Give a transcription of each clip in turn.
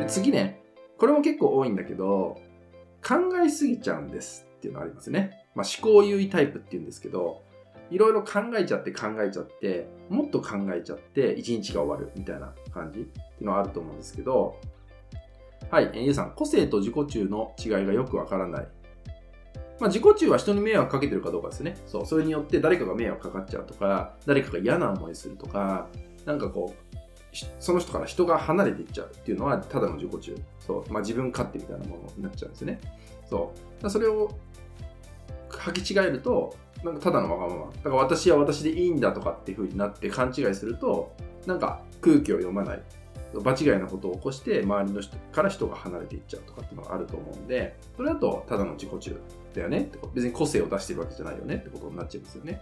で次ね、これも結構多いんだけど、考えすぎちゃうんですっていうのありますね。まあ、思考優位タイプっていうんですけど、いろいろ考えちゃって考えちゃって、もっと考えちゃって一日が終わるみたいな感じっていうのはあると思うんですけど、はい、えー、ゆうさん、個性と自己中の違いがよくわからない。まあ、自己中は人に迷惑かけてるかどうかですね。そう、それによって誰かが迷惑かかっちゃうとか、誰かが嫌な思いするとか、なんかこう、その人から人が離れていっちゃうっていうのはただの自己中。そう。まあ、自分勝手みたいなものになっちゃうんですね。そう。それを履き違えると、なんかただのわがまま。だから私は私でいいんだとかっていう風になって勘違いすると、なんか空気を読まない。場違いなことを起こして周りの人から人が離れていっちゃうとかっていうのがあると思うんで、それだとただの自己中だよねって別に個性を出してるわけじゃないよねってことになっちゃいますよね。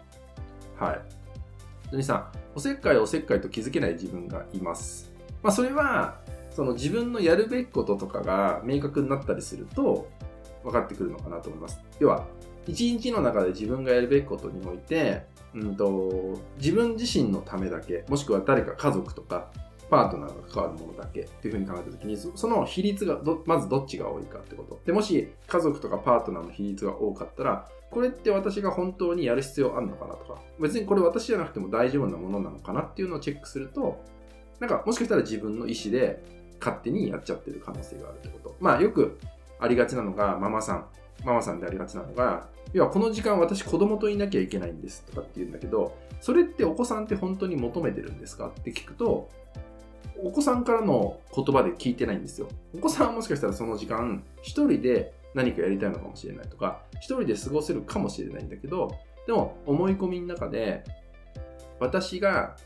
はい。ジさん、おせっかいおせっかいと気づけない自分がいます。まあそれは、その自分のやるべきこととかが明確になったりすると分かってくるのかなと思います。要は、一日の中で自分がやるべきことにおいて、うんと、自分自身のためだけ、もしくは誰か家族とか、パートナーが関わるものだけっていうふうに考えたときに、その比率がまずどっちが多いかってこと。で、もし家族とかパートナーの比率が多かったら、これって私が本当にやる必要あるのかなとか、別にこれ私じゃなくても大丈夫なものなのかなっていうのをチェックすると、なんかもしかしたら自分の意思で勝手にやっちゃってる可能性があるってこと。まあよくありがちなのが、ママさん、ママさんでありがちなのが、要はこの時間私子供といなきゃいけないんですとかって言うんだけど、それってお子さんって本当に求めてるんですかって聞くと、お子さんからの言葉で聞いてないんですよ。お子さんはもしかしたらその時間、一人で何かやりたいのかもしれないとか、一人で過ごせるかもしれないんだけど、でも思い込みの中で、私が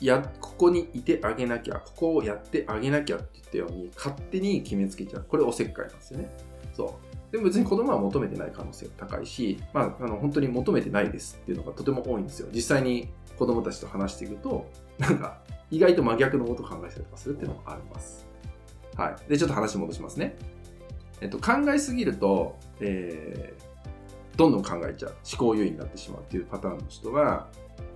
や、ここにいてあげなきゃ、ここをやってあげなきゃって言ったように、勝手に決めつけちゃう。これおせっかいなんですよね。そう。でも別に子供は求めてない可能性が高いし、まあ、あの本当に求めてないですっていうのがとても多いんですよ。実際に子供たちと話していくと、なんか意外と真逆のことを考えたりとかするっていうのもあります。はい。で、ちょっと話戻しますね。えっと、考えすぎると、えー、どんどん考えちゃう。思考優位になってしまうっていうパターンの人は、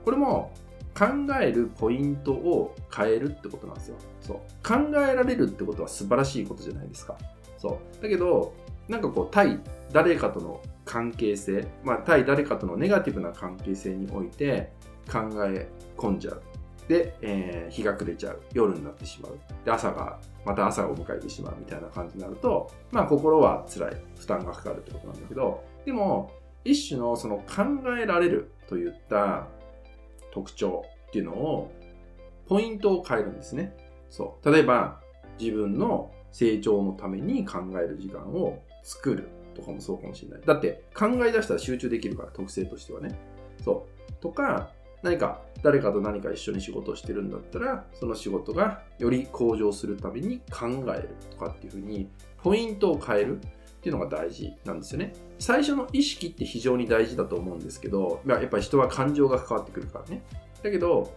これも考えるポイントを変えるってことなんですよ。そう。考えられるってことは素晴らしいことじゃないですか。そう。だけど、なんかこう、対誰かとの関係性、まあ、対誰かとのネガティブな関係性において考え込んじゃう。で、えー、日が暮れちゃう。夜になってしまう。で、朝が、また朝を迎えてしまうみたいな感じになると、まあ心は辛い。負担がかかるってことなんだけど、でも、一種のその考えられるといった特徴っていうのを、ポイントを変えるんですね。そう。例えば、自分の成長のために考える時間を作るとかもそうかもしれない。だって考え出したら集中できるから、特性としてはね。そう。とか、何か誰かと何か一緒に仕事をしてるんだったら、その仕事がより向上するために考えるとかっていうふうに、ポイントを変えるっていうのが大事なんですよね。最初の意識って非常に大事だと思うんですけど、やっぱり人は感情が関わってくるからね。だけど、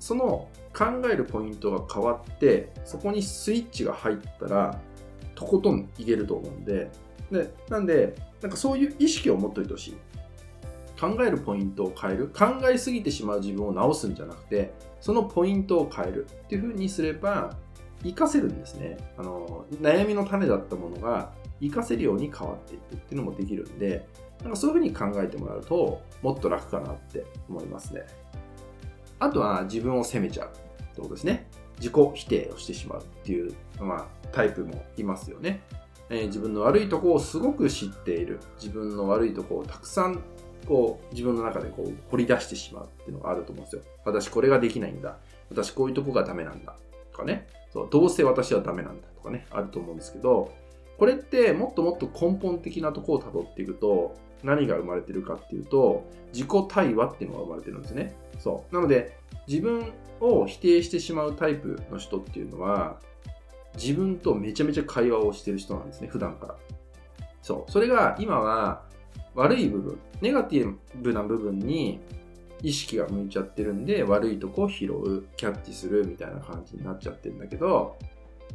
その考えるポイントが変わって、そこにスイッチが入ったら、とことんいけると思うんで、でなんで、なんかそういう意識を持っといてほしい。考えるポイントを変える。考えすぎてしまう自分を直すんじゃなくて、そのポイントを変えるっていうふうにすれば、活かせるんですね。あの、悩みの種だったものが活かせるように変わっていくっていうのもできるんで、なんかそういうふうに考えてもらうと、もっと楽かなって思いますね。あとは自分を責めちゃうってことですね。自己否定をしてしまうっていう、まあ、タイプもいますよね。えー、自分の悪いとこをすごく知っている。自分の悪いとこをたくさんこう自分の中でこう掘り出してしまうっていうのがあると思うんですよ。私これができないんだ。私こういうとこがダメなんだ。とかね。そうどうせ私はダメなんだとかね。あると思うんですけど、これってもっともっと根本的なところを辿っていくと、何が生まれてるかっていうと、自己対話っていうのが生まれてるんですね。そう。なので、自分を否定してしまうタイプの人っていうのは、自分とめちゃめちゃ会話をしてる人なんですね、普段から。そう。それが今は悪い部分、ネガティブな部分に意識が向いちゃってるんで、悪いとこを拾う、キャッチするみたいな感じになっちゃってるんだけど、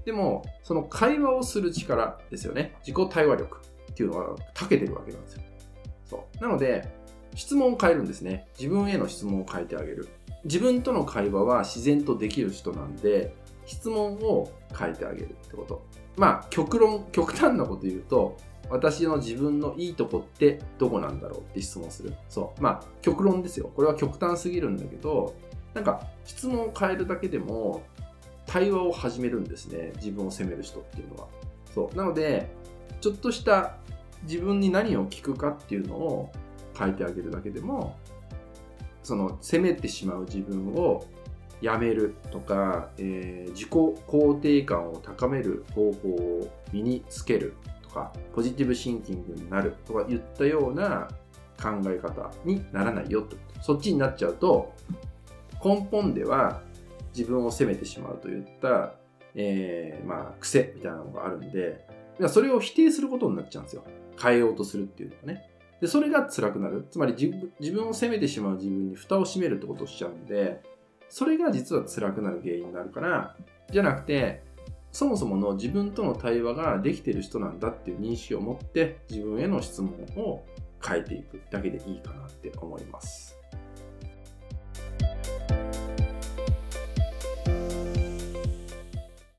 でも、その会話をする力ですよね。自己対話力っていうのは長けてるわけなんですよ。そう。なので、質問を変えるんですね。自分への質問を変えてあげる。自分との会話は自然とできる人なんで、質問を変えてあげるってことまあ極論極端なこと言うと私の自分のいいとこってどこなんだろうって質問する。そう。まあ極論ですよ。これは極端すぎるんだけどなんか質問を変えるだけでも対話を始めるんですね。自分を責める人っていうのは。そう。なのでちょっとした自分に何を聞くかっていうのを変えてあげるだけでもその責めてしまう自分をやめるとか、えー、自己肯定感を高める方法を身につける。かポジティブシンキングになるとか言ったような考え方にならないよってこと。そっちになっちゃうと根本では自分を責めてしまうといった、えー、まあ癖みたいなのがあるんでそれを否定することになっちゃうんですよ。変えようとするっていうのはね。でそれが辛くなる。つまり自分を責めてしまう自分に蓋を閉めるってことをしちゃうんでそれが実は辛くなる原因になるからじゃなくてそもそもの自分との対話ができてる人なんだっていう認識を持って自分への質問を変えていくだけでいいかなって思います。